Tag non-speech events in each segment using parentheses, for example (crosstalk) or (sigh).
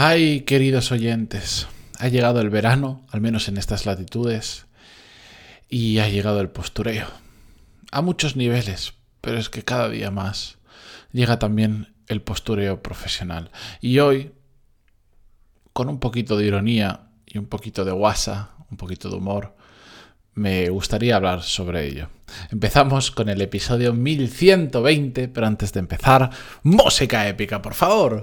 Ay, queridos oyentes, ha llegado el verano, al menos en estas latitudes, y ha llegado el postureo. A muchos niveles, pero es que cada día más llega también el postureo profesional. Y hoy, con un poquito de ironía y un poquito de guasa, un poquito de humor, me gustaría hablar sobre ello. Empezamos con el episodio 1120, pero antes de empezar, música épica, por favor.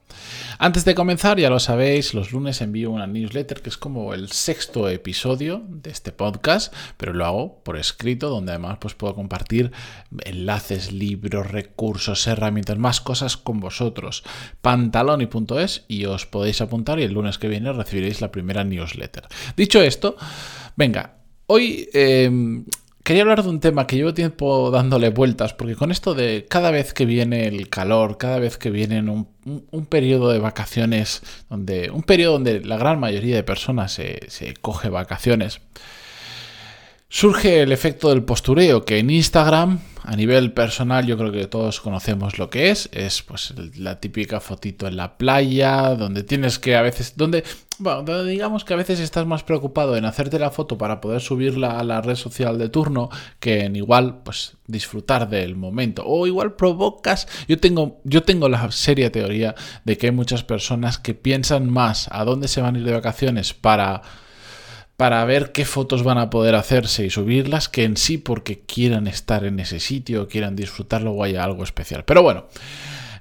Antes de comenzar, ya lo sabéis, los lunes envío una newsletter que es como el sexto episodio de este podcast, pero lo hago por escrito, donde además pues, puedo compartir enlaces, libros, recursos, herramientas, más cosas con vosotros. Pantaloni.es y os podéis apuntar y el lunes que viene recibiréis la primera newsletter. Dicho esto, venga, hoy em, Quería hablar de un tema que llevo tiempo dándole vueltas, porque con esto de cada vez que viene el calor, cada vez que viene un, un, periodo de vacaciones, donde un periodo donde la gran mayoría de personas se, se coge vacaciones, surge el efecto del postureo, que en Instagram a nivel personal, yo creo que todos conocemos lo que es. Es pues la típica fotito en la playa, donde tienes que a veces, donde, bueno, digamos que a veces estás más preocupado en hacerte la foto para poder subirla a la red social de turno que en igual, pues disfrutar del momento. O igual provocas. Yo tengo, yo tengo la seria teoría de que hay muchas personas que piensan más a dónde se van a ir de vacaciones para para ver qué fotos van a poder hacerse y subirlas que en sí porque quieran estar en ese sitio, quieran disfrutarlo o haya algo especial. Pero bueno,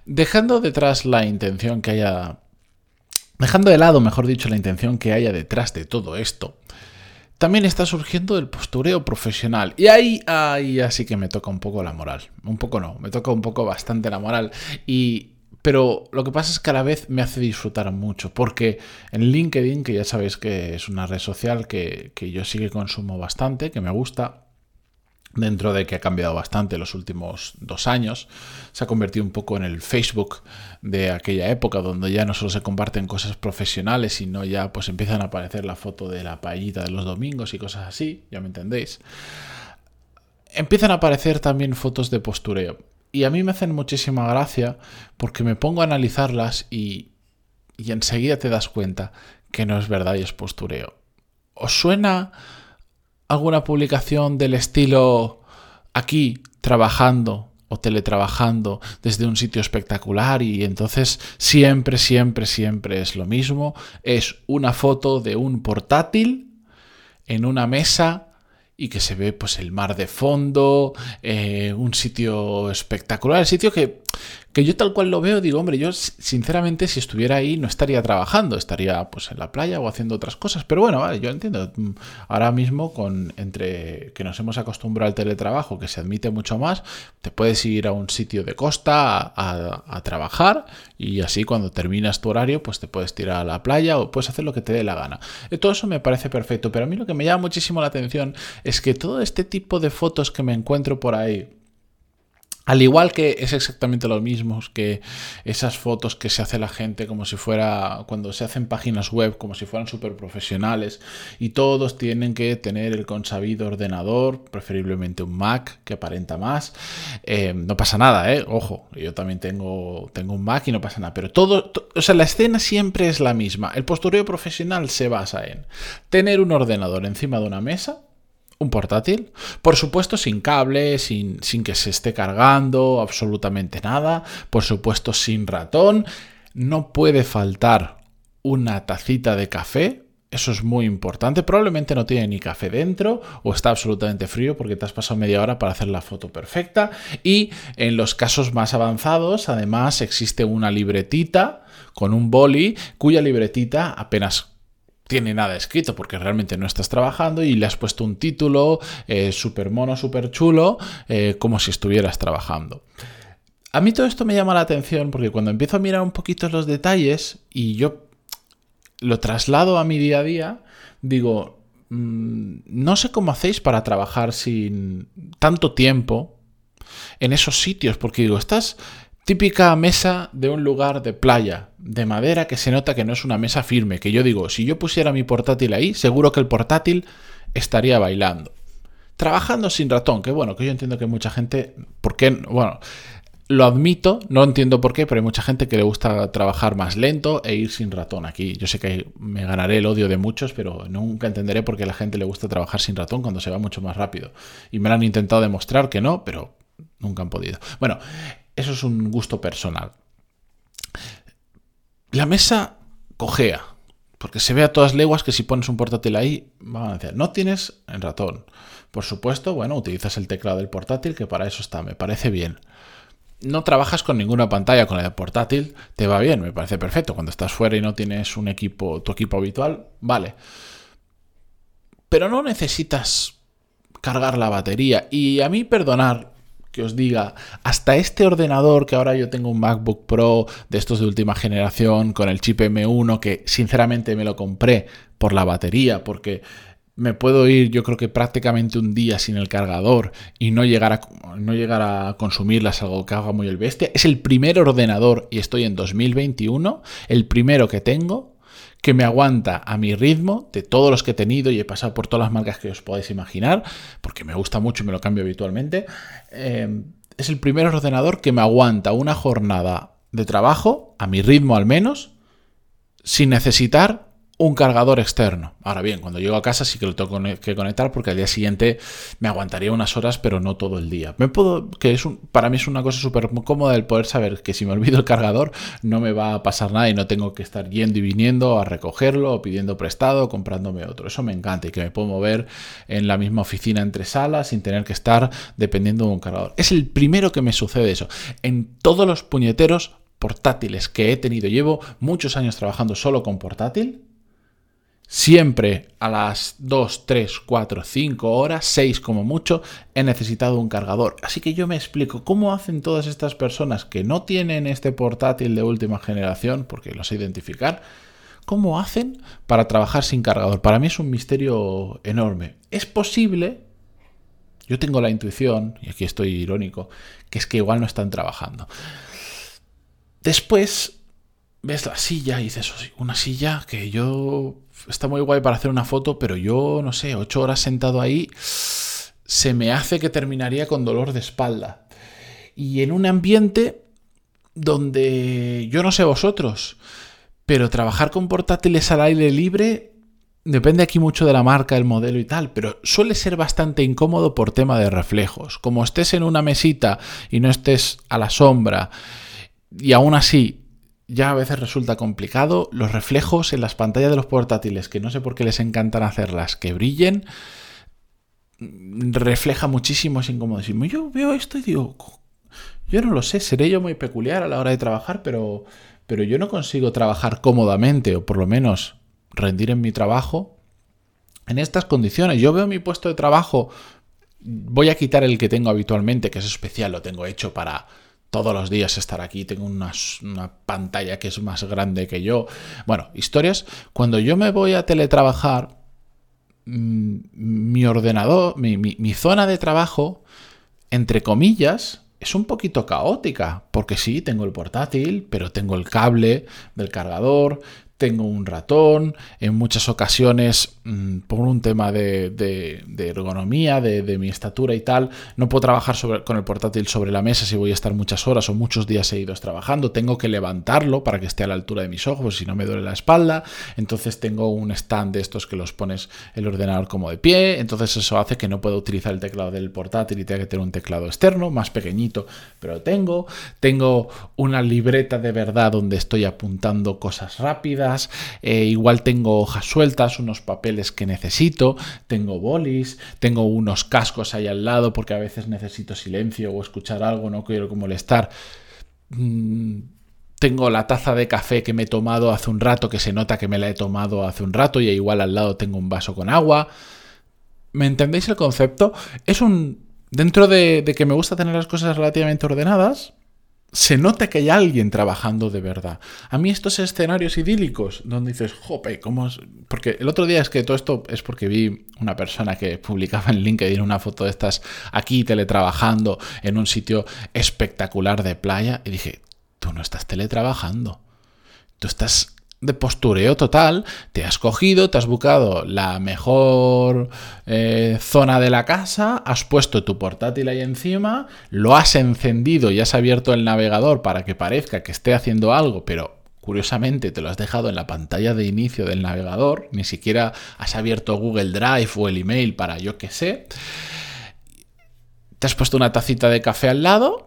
dejando detrás la intención que haya... Dejando de lado, mejor dicho, la intención que haya detrás de todo esto, también está surgiendo el postureo profesional. Y ahí, ahí así que me toca un poco la moral. Un poco no, me toca un poco bastante la moral. Y pero lo que pasa es que a la vez me hace disfrutar mucho, porque en LinkedIn, que ya sabéis que es una red social que, yo sí que consumo bastante, que me gusta, dentro de que ha cambiado bastante los últimos dos años, se ha convertido un poco en el Facebook de aquella época, donde ya no solo se comparten cosas profesionales, sino ya pues empiezan a aparecer la foto de la paellita de los domingos y cosas así, ya me entendéis. Empiezan a aparecer también fotos de postureo. Y a mí me hacen muchísima gracia porque me pongo a analizarlas y, y enseguida te das cuenta que no es verdad y es postureo. ¿Os suena alguna publicación del estilo aquí trabajando o teletrabajando desde un sitio espectacular y entonces siempre, siempre, siempre es lo mismo? Es una foto de un portátil en una mesa y que se ve pues el mar de fondo, eh, un sitio espectacular, el sitio que que yo tal cual lo veo, digo, hombre, yo sinceramente si estuviera ahí no estaría trabajando, estaría pues en la playa o haciendo otras cosas. Pero bueno, vale, yo entiendo. Mm, ahora mismo, con entre que nos hemos acostumbrado al teletrabajo, que se admite mucho más, te puedes ir a un sitio de costa a, trabajar y así cuando terminas tu horario, pues te puedes tirar a la playa o puedes hacer lo que te dé la gana. Eh, todo eso me parece perfecto, pero a mí lo que me llama muchísimo la atención es que todo este tipo de fotos que me encuentro por ahí, al igual que es exactamente lo mismo que esas fotos que se hace la gente como si fuera cuando se hacen páginas web como si fueran súper profesionales y todos tienen que tener el consabido ordenador, preferiblemente un Mac que aparenta más. Eh, no pasa nada, ¿eh? Ojo, yo también tengo, tengo un Mac y no pasa nada, pero todo, o sea, la escena siempre es la misma. El postureo profesional se basa en tener un ordenador encima de una mesa un portátil. Por supuesto, sin cable, sin, sin, que se esté cargando, absolutamente nada. Por supuesto, sin ratón. No puede faltar una tacita de café. Eso es muy importante. Probablemente no tiene ni café dentro o está absolutamente frío porque te has pasado media hora para hacer la foto perfecta. Y en los casos más avanzados, además, existe una libretita con un boli cuya libretita apenas tiene nada escrito porque realmente no estás trabajando y le has puesto un título eh, súper mono, súper chulo, eh, como si estuvieras trabajando. A mí todo esto me llama la atención porque cuando empiezo a mirar un poquito los detalles y yo lo traslado a mi día a día, digo, mm, no sé cómo hacéis para trabajar sin tanto tiempo en esos sitios, porque digo, estás típica mesa de un lugar de playa, de madera, que se nota que no es una mesa firme, que yo digo, si yo pusiera mi portátil ahí, seguro que el portátil estaría bailando. Trabajando sin ratón, que bueno, que yo entiendo que mucha gente, ¿por qué? Bueno, lo admito, no entiendo por qué, pero hay mucha gente que le gusta trabajar más lento e ir sin ratón. Aquí yo sé que me ganaré el odio de muchos, pero nunca entenderé por qué a la gente le gusta trabajar sin ratón cuando se va mucho más rápido. Y me lo han intentado demostrar que no, pero nunca han podido. Bueno, eso es un gusto personal. La mesa cojea, porque se ve a todas leguas que si pones un portátil ahí, van a decir, no tienes el ratón. Por supuesto, bueno, utilizas el teclado del portátil, que para eso está, me parece bien no trabajas con ninguna pantalla con el portátil, te va bien, me parece perfecto. Cuando estás fuera y no tienes un equipo, tu equipo habitual, vale. Pero no necesitas cargar la batería. Y a mí perdonar que os diga, hasta este ordenador que ahora yo tengo un MacBook Pro de estos de última generación con el chip M1 que sinceramente me lo compré por la batería porque me puedo ir yo creo que prácticamente un día sin el cargador y no llegar a, no llegar a consumirlas, algo que haga muy el bestia. Es el primer ordenador, y estoy en 2021, el primero que tengo que me aguanta a mi ritmo de todos los que he tenido y he pasado por todas las marcas que os podáis imaginar, porque me gusta mucho y me lo cambio habitualmente. Eh, es el primer ordenador que me aguanta una jornada de trabajo, a mi ritmo al menos, sin necesitar un cargador externo. Ahora bien, cuando llego a casa sí que lo tengo que conectar porque al día siguiente me aguantaría unas horas, pero no todo el día. Me puedo, que es un, para mí es una cosa súper cómoda el poder saber que si me olvido el cargador no me va a pasar nada y no tengo que estar yendo y viniendo a recogerlo o pidiendo prestado o comprándome otro. Eso me encanta y que me puedo mover en la misma oficina entre salas sin tener que estar dependiendo de un cargador. Es el primero que me sucede eso. En todos los puñeteros portátiles que he tenido, llevo muchos años trabajando solo con portátil Siempre a las 2, 3, 4, 5 horas, 6 como mucho, he necesitado un cargador. Así que yo me explico cómo hacen todas estas personas que no tienen este portátil de última generación, porque lo sé identificar, cómo hacen para trabajar sin cargador. Para mí es un misterio enorme. Es posible, yo tengo la intuición, y aquí estoy irónico, que es que igual no están trabajando. Después ves la silla y dices, una silla que yo está muy guay para hacer una foto, pero yo, no sé, ocho horas sentado ahí, se me hace que terminaría con dolor de espalda. Y en un ambiente donde yo no sé vosotros, pero trabajar con portátiles al aire libre depende aquí mucho de la marca, el modelo y tal, pero suele ser bastante incómodo por tema de reflejos. Como estés en una mesita y no estés a la sombra y aún así ya a veces resulta complicado. Los reflejos en las pantallas de los portátiles, que no sé por qué les encantan hacerlas, que brillen, refleja muchísimo, es incomodísimo. Yo veo esto y digo, yo no lo sé, seré yo muy peculiar a la hora de trabajar, pero, pero yo no consigo trabajar cómodamente, o por lo menos rendir en mi trabajo, en estas condiciones. Yo veo mi puesto de trabajo, voy a quitar el que tengo habitualmente, que es especial, lo tengo hecho para todos los días estar aquí, tengo una, pantalla que es más grande que yo. Bueno, historias. Cuando yo me voy a teletrabajar, mm, mi ordenador, mi, mi, zona de trabajo, entre comillas, es un poquito caótica, porque sí, tengo el portátil, pero tengo el cable del cargador, tengo un ratón, en muchas ocasiones mm, por un tema de, ergonomía, de, mi estatura y tal, no puedo trabajar con el portátil sobre la mesa si voy a estar muchas horas o muchos días seguidos trabajando, tengo que levantarlo para que esté a la altura de mis ojos, si no me duele la espalda, entonces tengo un stand de estos que los pones el ordenador como de pie, entonces eso hace que no pueda utilizar el teclado del portátil y tenga que tener un teclado externo, más pequeñito, pero tengo, tengo una libreta de verdad donde estoy apuntando cosas rápidas, eh, igual tengo hojas sueltas, unos papeles que necesito, tengo bolis, tengo unos cascos ahí al lado porque a veces necesito silencio o escuchar algo, no quiero molestar. Mm, tengo la taza de café que me he tomado hace un rato, que se nota que me la he tomado hace un rato y igual al lado tengo un vaso con agua. ¿Me entendéis el concepto? Es un... Dentro de que me gusta tener las cosas relativamente ordenadas, se nota que hay alguien trabajando de verdad. A mí estos escenarios idílicos, donde dices, jope, ¿cómo es? Porque el otro día es que todo esto es porque vi una persona que publicaba en LinkedIn una foto de estas aquí teletrabajando en un sitio espectacular de playa y dije, tú no estás teletrabajando, tú estás de postureo total, te has cogido, te has buscado la mejor eh, zona de la casa, has puesto tu portátil ahí encima, lo has encendido y has abierto el navegador para que parezca que esté haciendo algo, pero curiosamente te lo has dejado en la pantalla de inicio del navegador, ni siquiera has abierto Google Drive o el email para yo que sé. Te has puesto una tacita de café al lado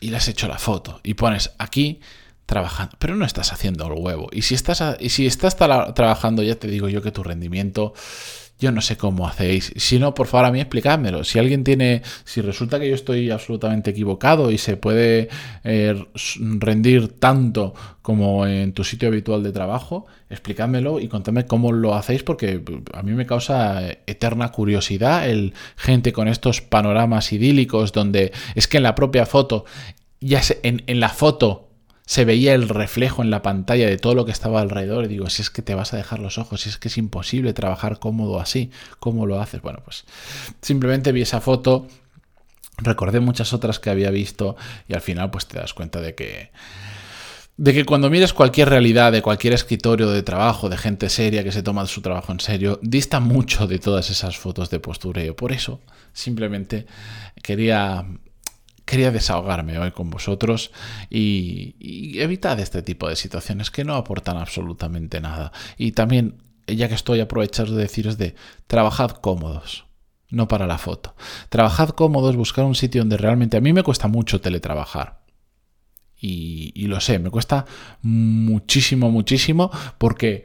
y le has hecho la foto y pones aquí trabajando, pero no estás haciendo el huevo. Y si estás, y si estás trabajando, ya te digo yo que tu rendimiento, yo no sé cómo hacéis. Si no, por favor, a mí explicádmelo. Si alguien tiene, si resulta que yo estoy absolutamente equivocado y se puede eh, rendir tanto como en tu sitio habitual de trabajo, explicádmelo y contadme cómo lo hacéis porque a mí me causa eterna curiosidad el gente con estos panoramas idílicos donde es que en la propia foto, ya en, en la foto se veía el reflejo en la pantalla de todo lo que estaba alrededor y digo, si es que te vas a dejar los ojos, si es que es imposible trabajar cómodo así, ¿cómo lo haces? Bueno, pues simplemente vi esa foto, recordé muchas otras que había visto y al final pues te das cuenta de que de que cuando mires cualquier realidad de cualquier escritorio de trabajo, de gente seria que se toma su trabajo en serio, dista mucho de todas esas fotos de postureo. Por eso, simplemente quería quería desahogarme hoy con vosotros y, evitad este tipo de situaciones que no aportan absolutamente nada. Y también, ya que estoy aprovechando de deciros de trabajad cómodos. No para la foto. Trabajad cómodos, buscar un sitio donde realmente a mí me cuesta mucho teletrabajar y, lo sé, me cuesta muchísimo, muchísimo, porque,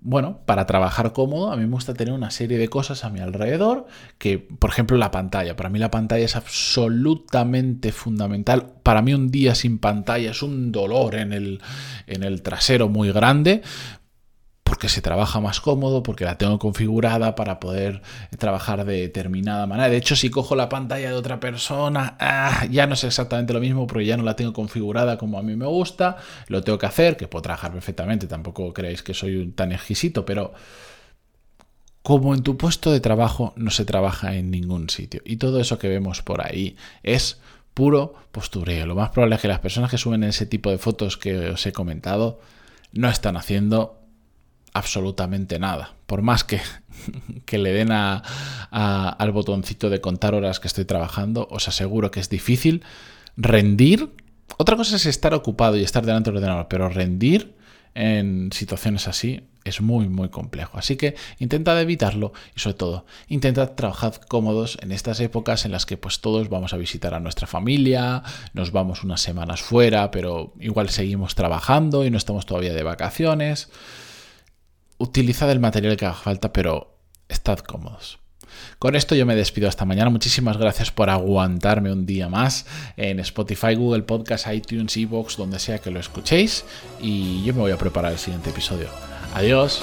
bueno, para trabajar cómodo, a mí me gusta tener una serie de cosas a mi alrededor, que, por ejemplo, la pantalla. Para mí la pantalla es absolutamente fundamental. Para mí un día sin pantalla es un dolor en el, en el trasero muy grande porque se trabaja más cómodo, porque la tengo configurada para poder trabajar de determinada manera. De hecho, si cojo la pantalla de otra persona, ah, ya no es exactamente lo mismo, porque ya no la tengo configurada como a mí me gusta. Lo tengo que hacer, que puedo trabajar perfectamente, tampoco creéis que soy tan exquisito, pero como en tu puesto de trabajo no se trabaja en ningún sitio. Y todo eso que vemos por ahí es puro postureo. Lo más probable es que las personas que suben ese tipo de fotos que os he comentado no están haciendo absolutamente nada. Por más que, (laughs) que le den a, al botoncito de contar horas que estoy trabajando, os aseguro que es difícil rendir. Otra cosa es estar ocupado y estar delante del ordenador, pero rendir en situaciones así es muy muy complejo. Así que intentad evitarlo y sobre todo intentad trabajar cómodos en estas épocas en las que pues todos vamos a visitar a nuestra familia, nos vamos unas semanas fuera, pero igual seguimos trabajando y no estamos todavía de vacaciones utilizad el material que haga falta, pero estad cómodos. Con esto yo me despido hasta mañana. Muchísimas gracias por aguantarme un día más en Spotify, Google Podcast, iTunes, Evox, donde sea que lo escuchéis. Y yo me voy a preparar el siguiente episodio. Adiós.